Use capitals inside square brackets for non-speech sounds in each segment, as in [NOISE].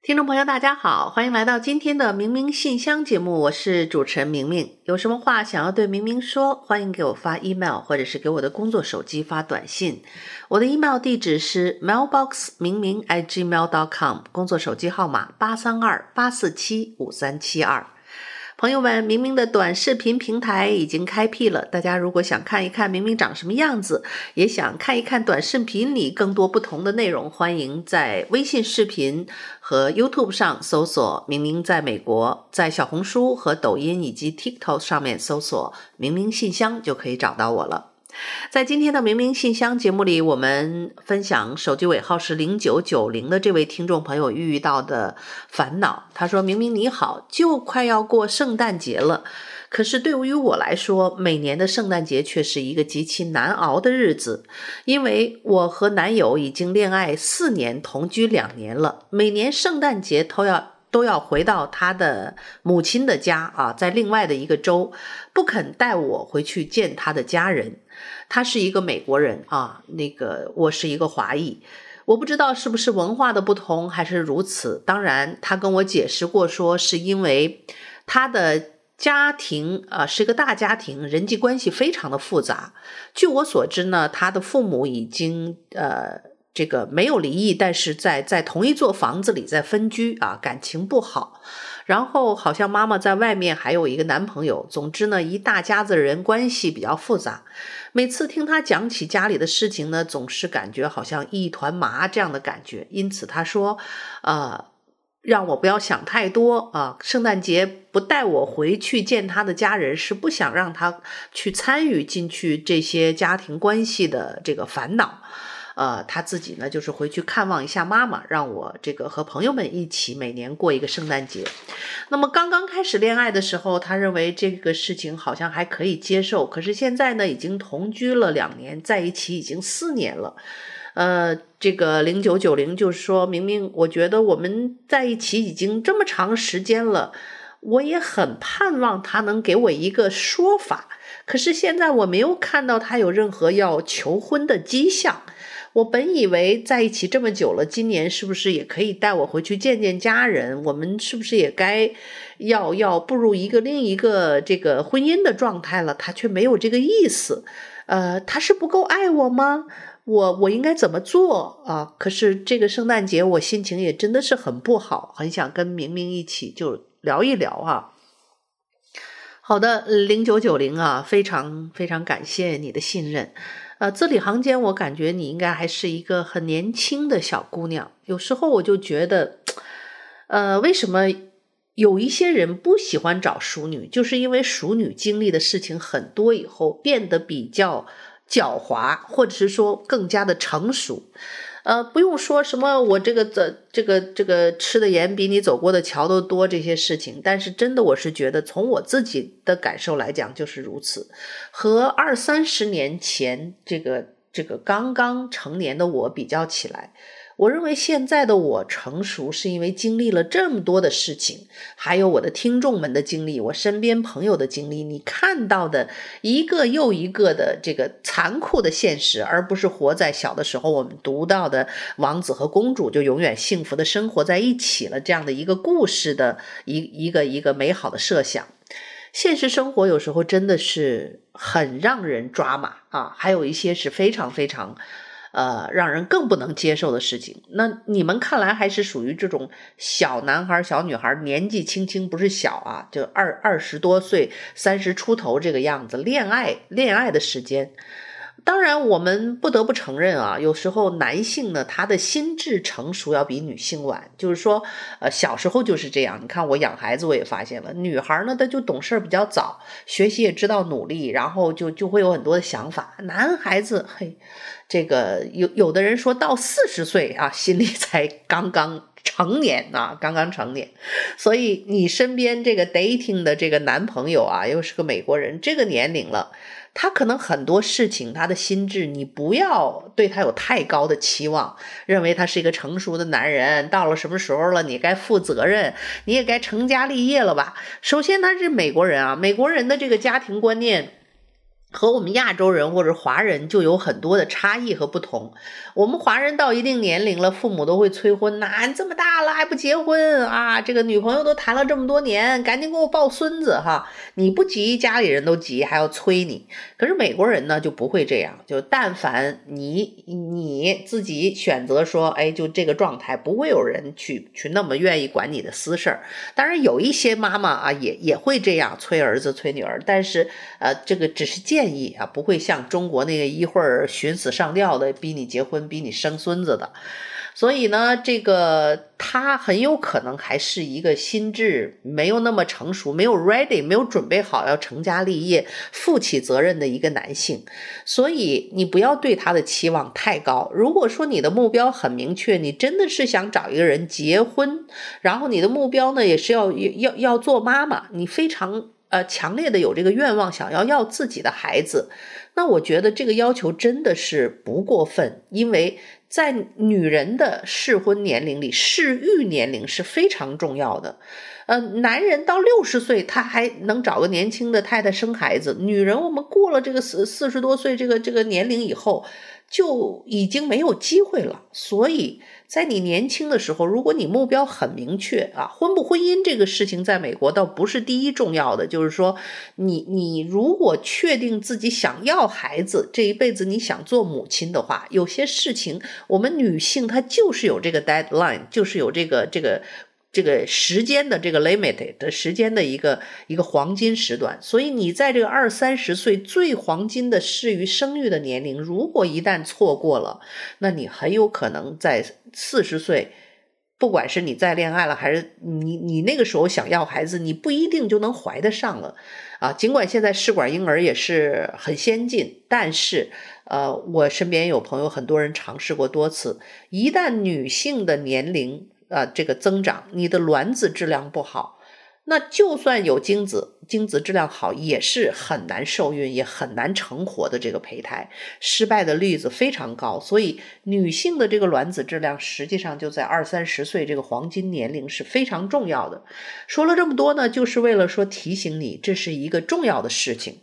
听众朋友，大家好，欢迎来到今天的明明信箱节目，我是主持人明明。有什么话想要对明明说，欢迎给我发 email，或者是给我的工作手机发短信。我的 email 地址是 mailbox 明明 at gmail dot com，工作手机号码八三二八四七五三七二。朋友们，明明的短视频平台已经开辟了。大家如果想看一看明明长什么样子，也想看一看短视频里更多不同的内容，欢迎在微信视频和 YouTube 上搜索“明明在美国”，在小红书和抖音以及 TikTok 上面搜索“明明信箱”就可以找到我了。在今天的明明信箱节目里，我们分享手机尾号是零九九零的这位听众朋友遇到的烦恼。他说：“明明你好，就快要过圣诞节了，可是对于我来说，每年的圣诞节却是一个极其难熬的日子，因为我和男友已经恋爱四年，同居两年了，每年圣诞节都要。”都要回到他的母亲的家啊，在另外的一个州，不肯带我回去见他的家人。他是一个美国人啊，那个我是一个华裔，我不知道是不是文化的不同还是如此。当然，他跟我解释过，说是因为他的家庭啊是一个大家庭，人际关系非常的复杂。据我所知呢，他的父母已经呃。这个没有离异，但是在在同一座房子里在分居啊，感情不好。然后好像妈妈在外面还有一个男朋友。总之呢，一大家子人关系比较复杂。每次听他讲起家里的事情呢，总是感觉好像一团麻这样的感觉。因此他说，呃，让我不要想太多啊。圣诞节不带我回去见他的家人，是不想让他去参与进去这些家庭关系的这个烦恼。呃，他自己呢，就是回去看望一下妈妈，让我这个和朋友们一起每年过一个圣诞节。那么刚刚开始恋爱的时候，他认为这个事情好像还可以接受。可是现在呢，已经同居了两年，在一起已经四年了。呃，这个零九九零就是说明明，我觉得我们在一起已经这么长时间了，我也很盼望他能给我一个说法。可是现在我没有看到他有任何要求婚的迹象。我本以为在一起这么久了，今年是不是也可以带我回去见见家人？我们是不是也该要要步入一个另一个这个婚姻的状态了？他却没有这个意思，呃，他是不够爱我吗？我我应该怎么做啊？可是这个圣诞节我心情也真的是很不好，很想跟明明一起就聊一聊啊。好的，零九九零啊，非常非常感谢你的信任。呃，字里行间，我感觉你应该还是一个很年轻的小姑娘。有时候我就觉得，呃，为什么有一些人不喜欢找熟女，就是因为熟女经历的事情很多以后，变得比较狡猾，或者是说更加的成熟。呃，不用说什么，我这个这这个这个吃的盐比你走过的桥都多这些事情，但是真的，我是觉得从我自己的感受来讲就是如此，和二三十年前这个这个刚刚成年的我比较起来。我认为现在的我成熟，是因为经历了这么多的事情，还有我的听众们的经历，我身边朋友的经历，你看到的一个又一个的这个残酷的现实，而不是活在小的时候我们读到的王子和公主就永远幸福的生活在一起了这样的一个故事的一一个一个美好的设想。现实生活有时候真的是很让人抓马啊，还有一些是非常非常。呃，让人更不能接受的事情。那你们看来还是属于这种小男孩、小女孩，年纪轻轻，不是小啊，就二二十多岁、三十出头这个样子，恋爱恋爱的时间。当然，我们不得不承认啊，有时候男性呢，他的心智成熟要比女性晚。就是说，呃，小时候就是这样。你看我养孩子，我也发现了，女孩呢，她就懂事比较早，学习也知道努力，然后就就会有很多的想法。男孩子，嘿，这个有有的人说到四十岁啊，心里才刚刚成年啊，刚刚成年。所以你身边这个 dating 的这个男朋友啊，又是个美国人，这个年龄了。他可能很多事情，他的心智，你不要对他有太高的期望，认为他是一个成熟的男人，到了什么时候了，你该负责任，你也该成家立业了吧？首先，他是美国人啊，美国人的这个家庭观念。和我们亚洲人或者华人就有很多的差异和不同。我们华人到一定年龄了，父母都会催婚呐，你这么大了还不结婚啊？这个女朋友都谈了这么多年，赶紧给我抱孙子哈！你不急，家里人都急，还要催你。可是美国人呢就不会这样，就但凡你你自己选择说，哎，就这个状态，不会有人去去那么愿意管你的私事儿。当然有一些妈妈啊，也也会这样催儿子催女儿，但是呃，这个只是建议啊，不会像中国那个一会儿寻死上吊的逼你结婚、逼你生孙子的。所以呢，这个他很有可能还是一个心智没有那么成熟、没有 ready、没有准备好要成家立业、负起责任的一个男性。所以你不要对他的期望太高。如果说你的目标很明确，你真的是想找一个人结婚，然后你的目标呢也是要要要做妈妈，你非常。呃，强烈的有这个愿望，想要要自己的孩子，那我觉得这个要求真的是不过分，因为在女人的适婚年龄里，适育年龄是非常重要的。呃，男人到六十岁，他还能找个年轻的太太生孩子，女人我们过了这个四四十多岁这个这个年龄以后，就已经没有机会了，所以。在你年轻的时候，如果你目标很明确啊，婚不婚姻这个事情在美国倒不是第一重要的。就是说，你你如果确定自己想要孩子，这一辈子你想做母亲的话，有些事情我们女性她就是有这个 deadline，就是有这个这个。这个时间的这个 limit 的时间的一个一个黄金时段，所以你在这个二三十岁最黄金的适于生育的年龄，如果一旦错过了，那你很有可能在四十岁，不管是你再恋爱了，还是你你那个时候想要孩子，你不一定就能怀得上了啊。尽管现在试管婴儿也是很先进，但是呃，我身边有朋友，很多人尝试过多次，一旦女性的年龄。呃，这个增长，你的卵子质量不好，那就算有精子，精子质量好，也是很难受孕，也很难成活的这个胚胎，失败的例子非常高。所以，女性的这个卵子质量，实际上就在二三十岁这个黄金年龄是非常重要的。说了这么多呢，就是为了说提醒你，这是一个重要的事情，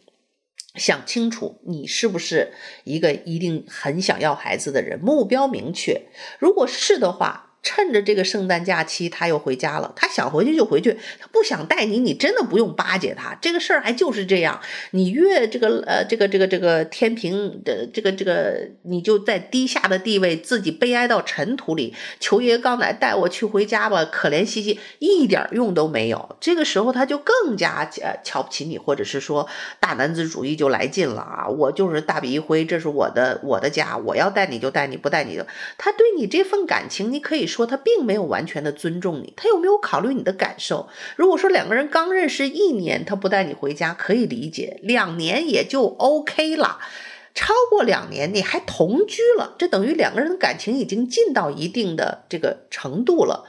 想清楚你是不是一个一定很想要孩子的人，目标明确。如果是的话。趁着这个圣诞假期，他又回家了。他想回去就回去，他不想带你，你真的不用巴结他。这个事儿还就是这样，你越这个呃这个这个这个天平的这个这个，你就在低下的地位，自己悲哀到尘土里，求爷告奶带我去回家吧，可怜兮兮，一点用都没有。这个时候他就更加呃瞧不起你，或者是说大男子主义就来劲了啊！我就是大笔一挥，这是我的我的家，我要带你就带你，不带你就。他对你这份感情，你可以说说。他并没有完全的尊重你，他有没有考虑你的感受？如果说两个人刚认识一年，他不带你回家可以理解，两年也就 OK 了，超过两年你还同居了，这等于两个人的感情已经进到一定的这个程度了，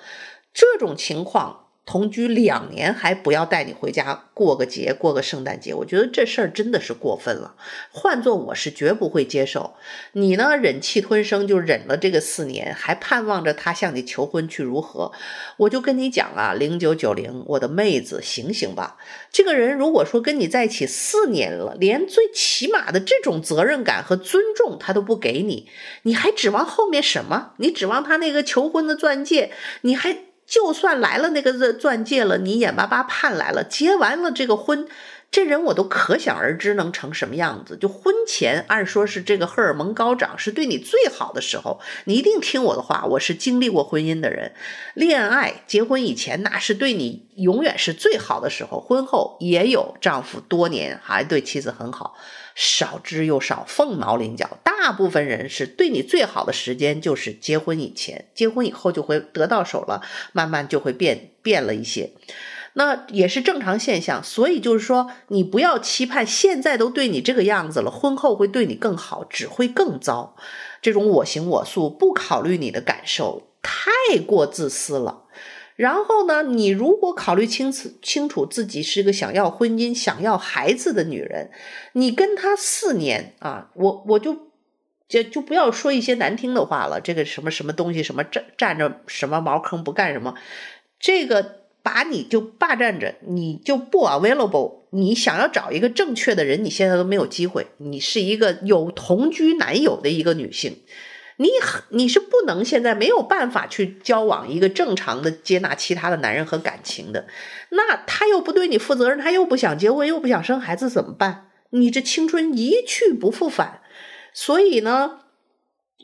这种情况。同居两年还不要带你回家过个节，过个圣诞节，我觉得这事儿真的是过分了。换做我是绝不会接受。你呢，忍气吞声就忍了这个四年，还盼望着他向你求婚去如何？我就跟你讲啊，零九九零，我的妹子，醒醒吧！这个人如果说跟你在一起四年了，连最起码的这种责任感和尊重他都不给你，你还指望后面什么？你指望他那个求婚的钻戒？你还？就算来了那个钻戒了，你眼巴巴盼来了，结完了这个婚，这人我都可想而知能成什么样子。就婚前按说是这个荷尔蒙高涨，是对你最好的时候，你一定听我的话。我是经历过婚姻的人，恋爱结婚以前那是对你永远是最好的时候。婚后也有丈夫多年还对妻子很好，少之又少，凤毛麟角。大部分人是对你最好的时间就是结婚以前，结婚以后就会得到手了，慢慢就会变变了一些。那也是正常现象，所以就是说，你不要期盼现在都对你这个样子了，婚后会对你更好，只会更糟。这种我行我素，不考虑你的感受，太过自私了。然后呢，你如果考虑清楚清楚自己是个想要婚姻、想要孩子的女人，你跟他四年啊，我我就就就不要说一些难听的话了，这个什么什么东西，什么占占着什么茅坑不干什么，这个。把你就霸占着，你就不 available。你想要找一个正确的人，你现在都没有机会。你是一个有同居男友的一个女性，你你是不能现在没有办法去交往一个正常的接纳其他的男人和感情的。那他又不对你负责任，他又不想结婚，又不想生孩子，怎么办？你这青春一去不复返。所以呢，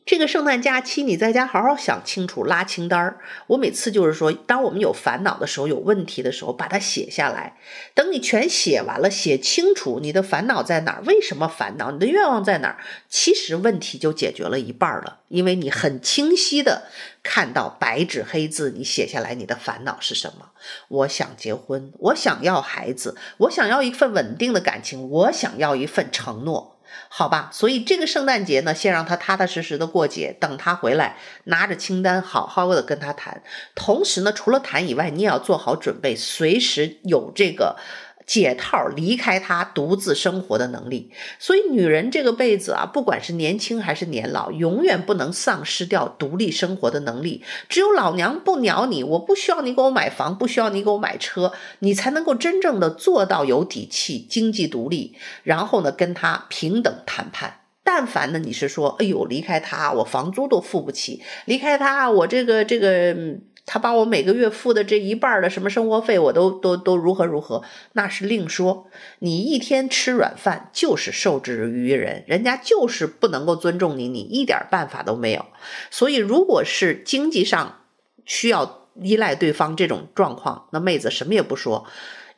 这个圣诞假期，你在家好好想清楚，拉清单儿。我每次就是说，当我们有烦恼的时候，有问题的时候，把它写下来。等你全写完了，写清楚你的烦恼在哪儿，为什么烦恼，你的愿望在哪儿，其实问题就解决了一半了。因为你很清晰的看到白纸黑字，你写下来你的烦恼是什么。我想结婚，我想要孩子，我想要一份稳定的感情，我想要一份承诺。好吧，所以这个圣诞节呢，先让他踏踏实实的过节，等他回来，拿着清单，好好的跟他谈。同时呢，除了谈以外，你也要做好准备，随时有这个。解套离开他独自生活的能力，所以女人这个辈子啊，不管是年轻还是年老，永远不能丧失掉独立生活的能力。只有老娘不鸟你，我不需要你给我买房，不需要你给我买车，你才能够真正的做到有底气、经济独立，然后呢，跟他平等谈判。但凡呢，你是说，哎呦，离开他，我房租都付不起，离开他，我这个这个。他把我每个月付的这一半的什么生活费，我都都都如何如何，那是另说。你一天吃软饭就是受制于人，人家就是不能够尊重你，你一点办法都没有。所以，如果是经济上需要依赖对方这种状况，那妹子什么也不说。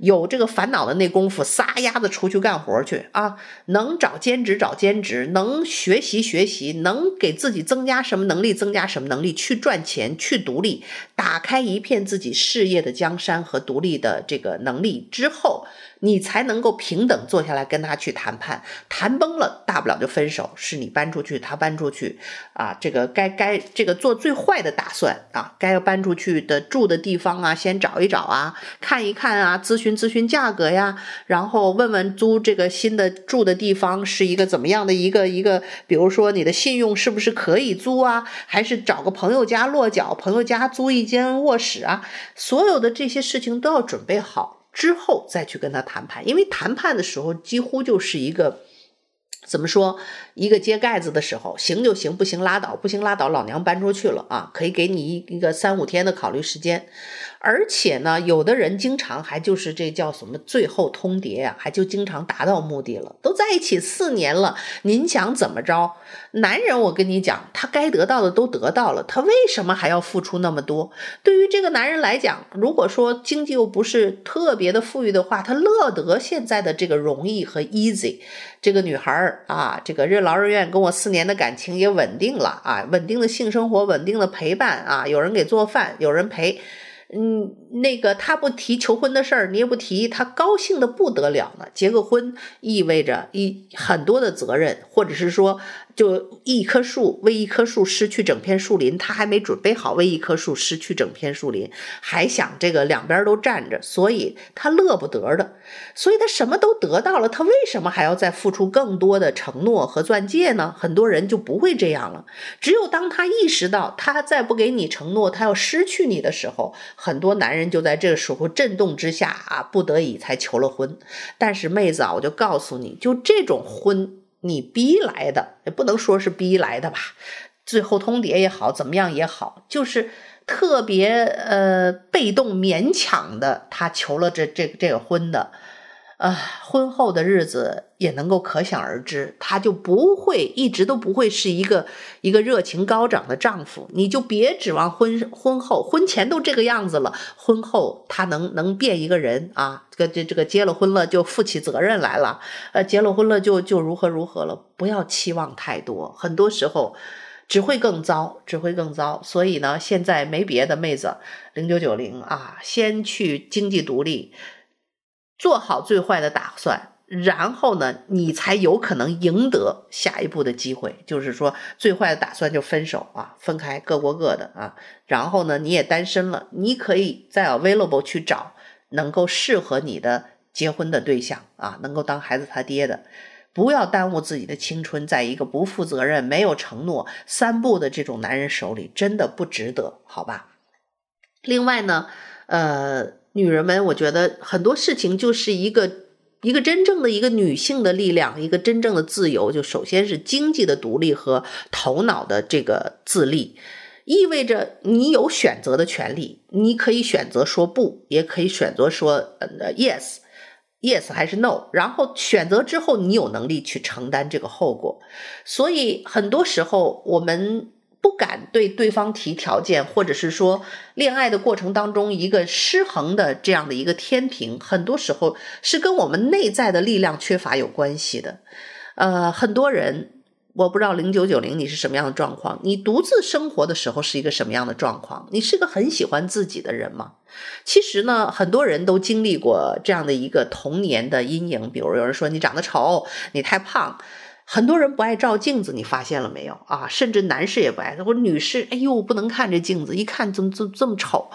有这个烦恼的那功夫，撒丫子出去干活去啊！能找兼职找兼职，能学习学习，能给自己增加什么能力增加什么能力，去赚钱去独立，打开一片自己事业的江山和独立的这个能力之后。你才能够平等坐下来跟他去谈判，谈崩了，大不了就分手，是你搬出去，他搬出去，啊，这个该该这个做最坏的打算啊，该要搬出去的住的地方啊，先找一找啊，看一看啊，咨询咨询价格呀，然后问问租这个新的住的地方是一个怎么样的一个一个，比如说你的信用是不是可以租啊，还是找个朋友家落脚，朋友家租一间卧室啊，所有的这些事情都要准备好。之后再去跟他谈判，因为谈判的时候几乎就是一个怎么说，一个揭盖子的时候，行就行，不行拉倒，不行拉倒，老娘搬出去了啊，可以给你一一个三五天的考虑时间。而且呢，有的人经常还就是这叫什么最后通牒、啊，还就经常达到目的了。都在一起四年了，您想怎么着？男人，我跟你讲，他该得到的都得到了，他为什么还要付出那么多？对于这个男人来讲，如果说经济又不是特别的富裕的话，他乐得现在的这个容易和 easy。这个女孩儿啊，这个任劳任怨，跟我四年的感情也稳定了啊，稳定的性生活，稳定的陪伴啊，有人给做饭，有人陪。嗯，那个他不提求婚的事儿，你也不提，他高兴得不得了呢。结个婚意味着一很多的责任，或者是说。就一棵树为一棵树失去整片树林，他还没准备好为一棵树失去整片树林，还想这个两边都站着，所以他乐不得的。所以他什么都得到了，他为什么还要再付出更多的承诺和钻戒呢？很多人就不会这样了。只有当他意识到他再不给你承诺，他要失去你的时候，很多男人就在这个时候震动之下啊，不得已才求了婚。但是妹子啊，我就告诉你，就这种婚。你逼来的，也不能说是逼来的吧，最后通牒也好，怎么样也好，就是特别呃被动勉强的，他求了这这这个婚的，呃，婚后的日子也能够可想而知，他就不会一直都不会是一个一个热情高涨的丈夫。你就别指望婚婚后婚前都这个样子了，婚后他能能变一个人啊？这个这这个结了婚了就负起责任来了，呃，结了婚了就就如何如何了？不要期望太多，很多时候只会更糟，只会更糟。所以呢，现在没别的，妹子零九九零啊，先去经济独立。做好最坏的打算，然后呢，你才有可能赢得下一步的机会。就是说，最坏的打算就分手啊，分开，各过各的啊。然后呢，你也单身了，你可以在 available 去找能够适合你的结婚的对象啊，能够当孩子他爹的。不要耽误自己的青春，在一个不负责任、没有承诺、三不的这种男人手里，真的不值得，好吧？另外呢，呃。女人们，我觉得很多事情就是一个一个真正的一个女性的力量，一个真正的自由，就首先是经济的独立和头脑的这个自立，意味着你有选择的权利，你可以选择说不，也可以选择说呃 yes，yes 还是 no，然后选择之后，你有能力去承担这个后果，所以很多时候我们。不敢对对方提条件，或者是说恋爱的过程当中一个失衡的这样的一个天平，很多时候是跟我们内在的力量缺乏有关系的。呃，很多人，我不知道零九九零你是什么样的状况，你独自生活的时候是一个什么样的状况？你是个很喜欢自己的人吗？其实呢，很多人都经历过这样的一个童年的阴影，比如有人说你长得丑，你太胖。很多人不爱照镜子，你发现了没有啊？甚至男士也不爱，或者女士，哎呦，不能看这镜子，一看怎么怎么这么丑。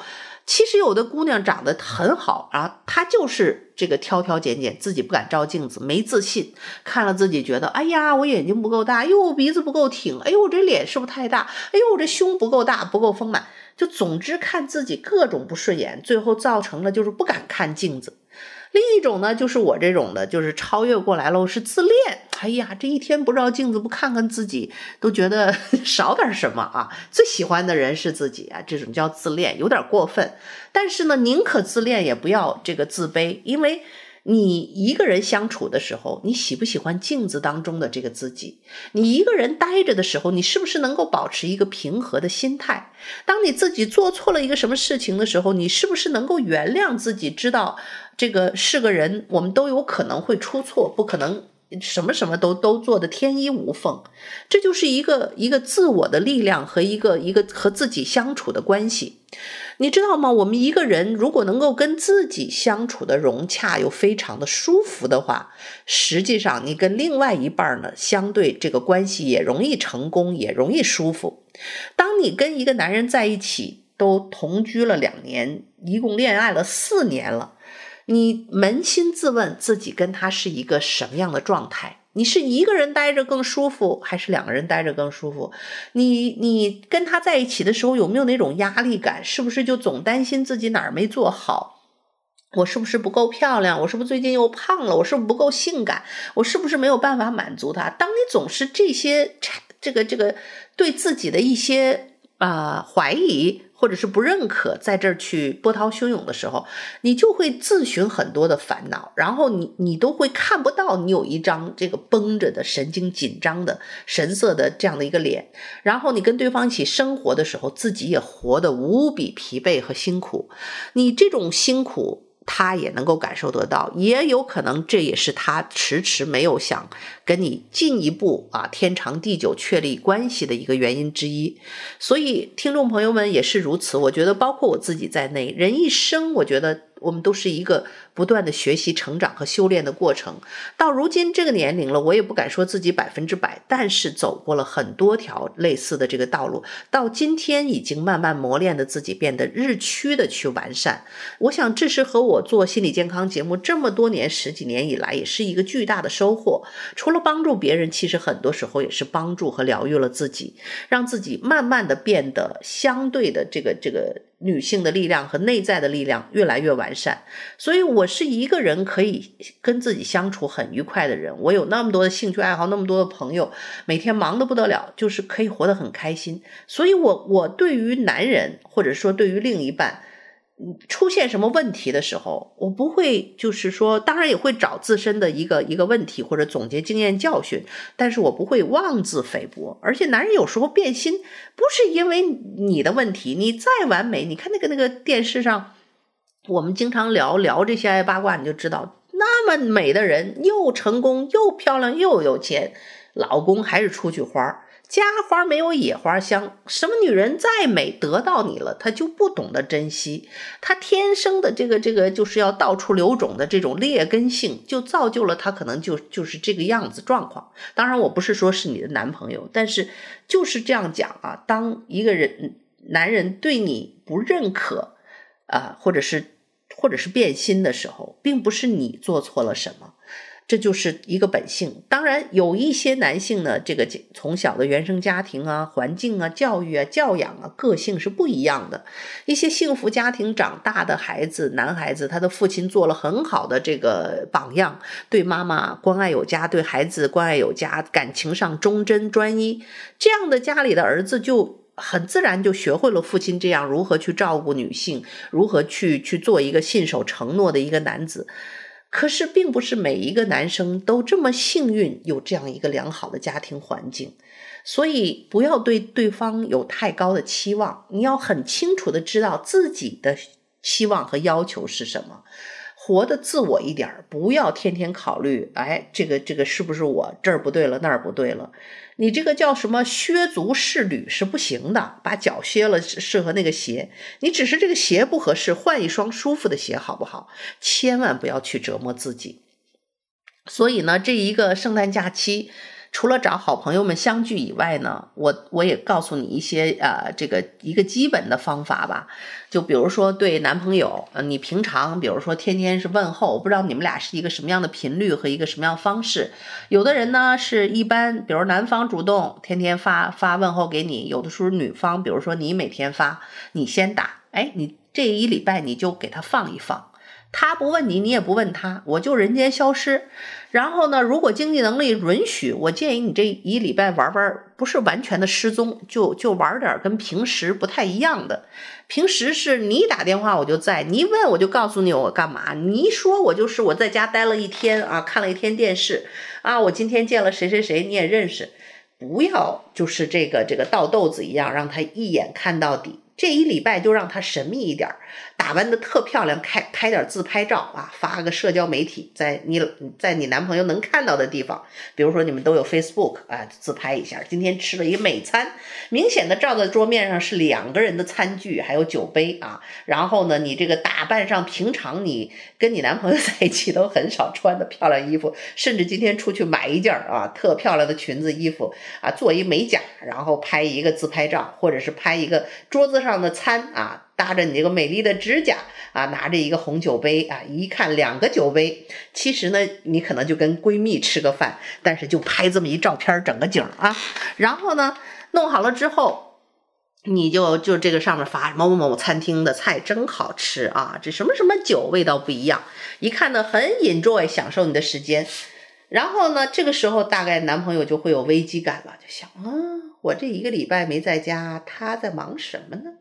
其实有的姑娘长得很好啊，她就是这个挑挑拣拣，自己不敢照镜子，没自信，看了自己觉得，哎呀，我眼睛不够大，哎呦，鼻子不够挺，哎呦，我这脸是不是太大？哎呦，我这胸不够大，不够丰满，就总之看自己各种不顺眼，最后造成了就是不敢看镜子。另一种呢，就是我这种的，就是超越过来了，是自恋。哎呀，这一天不照镜子，不看看自己，都觉得 [LAUGHS] 少点什么啊。最喜欢的人是自己啊，这种叫自恋，有点过分。但是呢，宁可自恋，也不要这个自卑，因为。你一个人相处的时候，你喜不喜欢镜子当中的这个自己？你一个人待着的时候，你是不是能够保持一个平和的心态？当你自己做错了一个什么事情的时候，你是不是能够原谅自己？知道这个是个人，我们都有可能会出错，不可能什么什么都都做得天衣无缝。这就是一个一个自我的力量和一个一个和自己相处的关系。你知道吗？我们一个人如果能够跟自己相处的融洽又非常的舒服的话，实际上你跟另外一半呢，相对这个关系也容易成功，也容易舒服。当你跟一个男人在一起，都同居了两年，一共恋爱了四年了，你扪心自问自己跟他是一个什么样的状态？你是一个人待着更舒服，还是两个人待着更舒服？你你跟他在一起的时候有没有那种压力感？是不是就总担心自己哪儿没做好？我是不是不够漂亮？我是不是最近又胖了？我是不是不够性感？我是不是没有办法满足他？当你总是这些这个这个对自己的一些、啊、怀疑。或者是不认可，在这儿去波涛汹涌的时候，你就会自寻很多的烦恼，然后你你都会看不到你有一张这个绷着的神经紧张的神色的这样的一个脸，然后你跟对方一起生活的时候，自己也活得无比疲惫和辛苦，你这种辛苦。他也能够感受得到，也有可能这也是他迟迟没有想跟你进一步啊天长地久确立关系的一个原因之一。所以听众朋友们也是如此，我觉得包括我自己在内，人一生，我觉得。我们都是一个不断的学习、成长和修炼的过程。到如今这个年龄了，我也不敢说自己百分之百，但是走过了很多条类似的这个道路，到今天已经慢慢磨练的自己变得日趋的去完善。我想这是和我做心理健康节目这么多年、十几年以来，也是一个巨大的收获。除了帮助别人，其实很多时候也是帮助和疗愈了自己，让自己慢慢的变得相对的这个这个。女性的力量和内在的力量越来越完善，所以我是一个人可以跟自己相处很愉快的人。我有那么多的兴趣爱好，那么多的朋友，每天忙得不得了，就是可以活得很开心。所以我，我我对于男人或者说对于另一半，出现什么问题的时候，我不会就是说，当然也会找自身的一个一个问题或者总结经验教训，但是我不会妄自菲薄。而且男人有时候变心，不是因为你的问题，你再完美，你看那个那个电视上，我们经常聊聊这些爱八卦，你就知道，那么美的人，又成功又漂亮又有钱，老公还是出去花。家花没有野花香，什么女人再美，得到你了，她就不懂得珍惜。她天生的这个这个就是要到处留种的这种劣根性，就造就了她可能就就是这个样子状况。当然，我不是说是你的男朋友，但是就是这样讲啊。当一个人男人对你不认可啊，或者是或者是变心的时候，并不是你做错了什么。这就是一个本性。当然，有一些男性呢，这个从小的原生家庭啊、环境啊、教育啊、教养啊，个性是不一样的。一些幸福家庭长大的孩子，男孩子，他的父亲做了很好的这个榜样，对妈妈关爱有加，对孩子关爱有加，感情上忠贞专一。这样的家里的儿子就很自然就学会了父亲这样如何去照顾女性，如何去去做一个信守承诺的一个男子。可是，并不是每一个男生都这么幸运，有这样一个良好的家庭环境，所以不要对对方有太高的期望。你要很清楚的知道自己的期望和要求是什么。活得自我一点，不要天天考虑，哎，这个这个是不是我这儿不对了，那儿不对了？你这个叫什么？削足适履是不行的，把脚削了适合那个鞋，你只是这个鞋不合适，换一双舒服的鞋好不好？千万不要去折磨自己。所以呢，这一个圣诞假期。除了找好朋友们相聚以外呢，我我也告诉你一些呃，这个一个基本的方法吧。就比如说对男朋友，你平常比如说天天是问候，我不知道你们俩是一个什么样的频率和一个什么样的方式。有的人呢是一般，比如男方主动天天发发问候给你，有的时候女方，比如说你每天发，你先打，哎，你这一礼拜你就给他放一放。他不问你，你也不问他，我就人间消失。然后呢，如果经济能力允许，我建议你这一礼拜玩玩，不是完全的失踪，就就玩点跟平时不太一样的。平时是你打电话我就在，你一问我就告诉你我干嘛，你一说我就是我在家待了一天啊，看了一天电视啊，我今天见了谁谁谁你也认识，不要就是这个这个倒豆子一样，让他一眼看到底。这一礼拜就让他神秘一点，打扮得特漂亮，开拍点自拍照啊，发个社交媒体，在你在你男朋友能看到的地方，比如说你们都有 Facebook 啊，自拍一下，今天吃了一个美餐，明显的照在桌面上是两个人的餐具，还有酒杯啊，然后呢，你这个打扮上平常你跟你男朋友在一起都很少穿的漂亮衣服，甚至今天出去买一件啊特漂亮的裙子衣服啊，做一美甲，然后拍一个自拍照，或者是拍一个桌子。上的餐啊，搭着你这个美丽的指甲啊，拿着一个红酒杯啊，一看两个酒杯，其实呢，你可能就跟闺蜜吃个饭，但是就拍这么一照片，整个景啊，然后呢，弄好了之后，你就就这个上面发某某某餐厅的菜真好吃啊，这什么什么酒味道不一样，一看呢很 enjoy 享受你的时间，然后呢，这个时候大概男朋友就会有危机感了，就想啊。我这一个礼拜没在家，他在忙什么呢？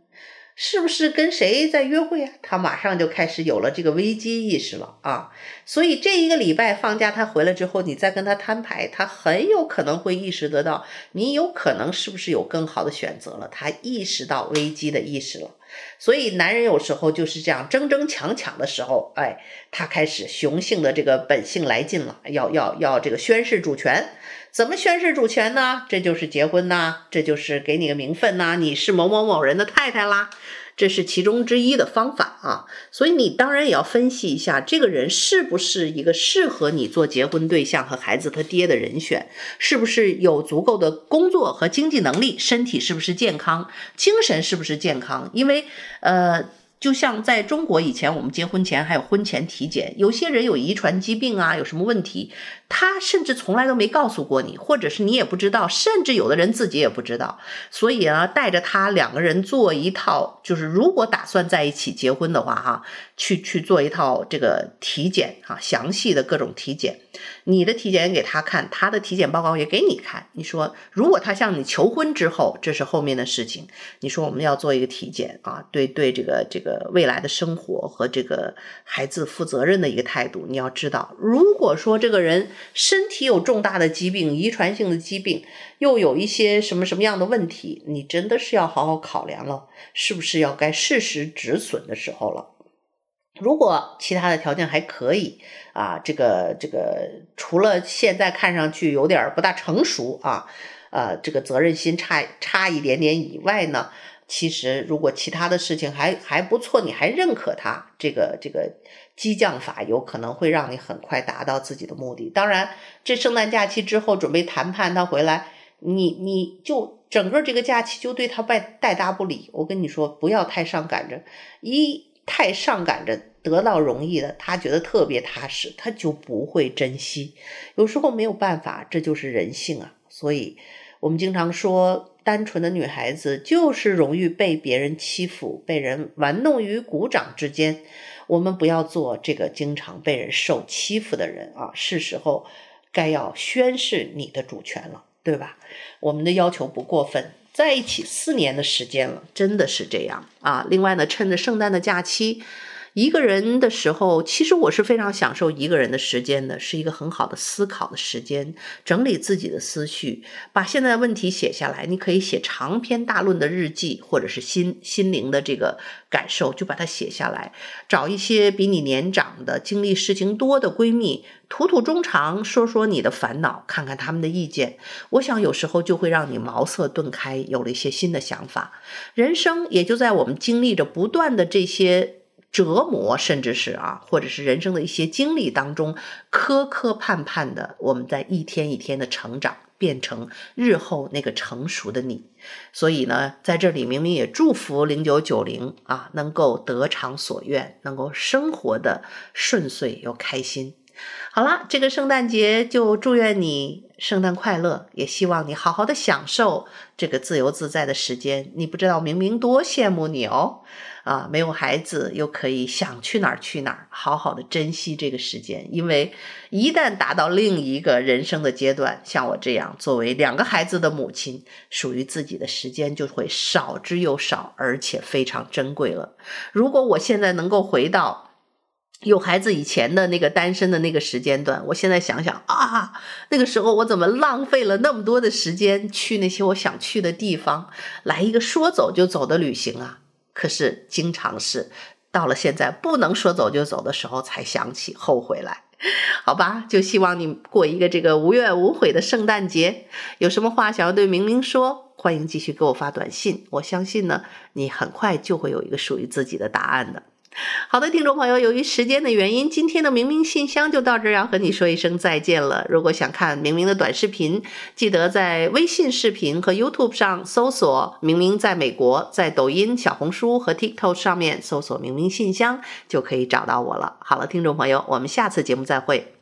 是不是跟谁在约会啊？他马上就开始有了这个危机意识了啊！所以这一个礼拜放假，他回来之后，你再跟他摊牌，他很有可能会意识得到，你有可能是不是有更好的选择了？他意识到危机的意识了。所以男人有时候就是这样争争抢抢的时候，哎，他开始雄性的这个本性来劲了，要要要这个宣誓主权。怎么宣誓主权呢？这就是结婚呐，这就是给你个名分呐，你是某某某人的太太啦，这是其中之一的方法啊。所以你当然也要分析一下，这个人是不是一个适合你做结婚对象和孩子他爹的人选，是不是有足够的工作和经济能力，身体是不是健康，精神是不是健康？因为呃。就像在中国以前，我们结婚前还有婚前体检，有些人有遗传疾病啊，有什么问题，他甚至从来都没告诉过你，或者是你也不知道，甚至有的人自己也不知道。所以啊，带着他两个人做一套，就是如果打算在一起结婚的话，哈，去去做一套这个体检啊，详细的各种体检。你的体检给他看，他的体检报告也给你看。你说，如果他向你求婚之后，这是后面的事情。你说我们要做一个体检啊，对对，这个这个未来的生活和这个孩子负责任的一个态度。你要知道，如果说这个人身体有重大的疾病、遗传性的疾病，又有一些什么什么样的问题，你真的是要好好考量了，是不是要该适时止损的时候了。如果其他的条件还可以啊，这个这个除了现在看上去有点不大成熟啊，呃，这个责任心差差一点点以外呢，其实如果其他的事情还还不错，你还认可他这个这个激将法，有可能会让你很快达到自己的目的。当然，这圣诞假期之后准备谈判，他回来，你你就整个这个假期就对他拜带搭不理。我跟你说，不要太上赶着一。太上赶着得到容易的，他觉得特别踏实，他就不会珍惜。有时候没有办法，这就是人性啊。所以，我们经常说，单纯的女孩子就是容易被别人欺负，被人玩弄于股掌之间。我们不要做这个经常被人受欺负的人啊！是时候该要宣示你的主权了，对吧？我们的要求不过分。在一起四年的时间了，真的是这样啊！另外呢，趁着圣诞的假期，一个人的时候，其实我是非常享受一个人的时间的，是一个很好的思考的时间，整理自己的思绪，把现在的问题写下来。你可以写长篇大论的日记，或者是心心灵的这个感受，就把它写下来。找一些比你年长的、经历事情多的闺蜜，吐吐衷肠，说说你的烦恼，看看他们的意见。我想有时候就会让你茅塞顿开，有了一些新的想法。人生也就在我们经历着不断的这些。折磨，甚至是啊，或者是人生的一些经历当中，磕磕绊绊的，我们在一天一天的成长，变成日后那个成熟的你。所以呢，在这里明明也祝福零九九零啊，能够得偿所愿，能够生活的顺遂又开心。好了，这个圣诞节就祝愿你圣诞快乐，也希望你好好的享受这个自由自在的时间。你不知道明明多羡慕你哦。啊，没有孩子又可以想去哪儿去哪儿，好好的珍惜这个时间。因为一旦达到另一个人生的阶段，像我这样作为两个孩子的母亲，属于自己的时间就会少之又少，而且非常珍贵了。如果我现在能够回到有孩子以前的那个单身的那个时间段，我现在想想啊，那个时候我怎么浪费了那么多的时间去那些我想去的地方，来一个说走就走的旅行啊！可是，经常是到了现在不能说走就走的时候，才想起后悔来，好吧？就希望你过一个这个无怨无悔的圣诞节。有什么话想要对明明说，欢迎继续给我发短信。我相信呢，你很快就会有一个属于自己的答案的。好的，听众朋友，由于时间的原因，今天的明明信箱就到这儿，要和你说一声再见了。如果想看明明的短视频，记得在微信视频和 YouTube 上搜索“明明在美国”，在抖音、小红书和 TikTok 上面搜索“明明信箱”就可以找到我了。好了，听众朋友，我们下次节目再会。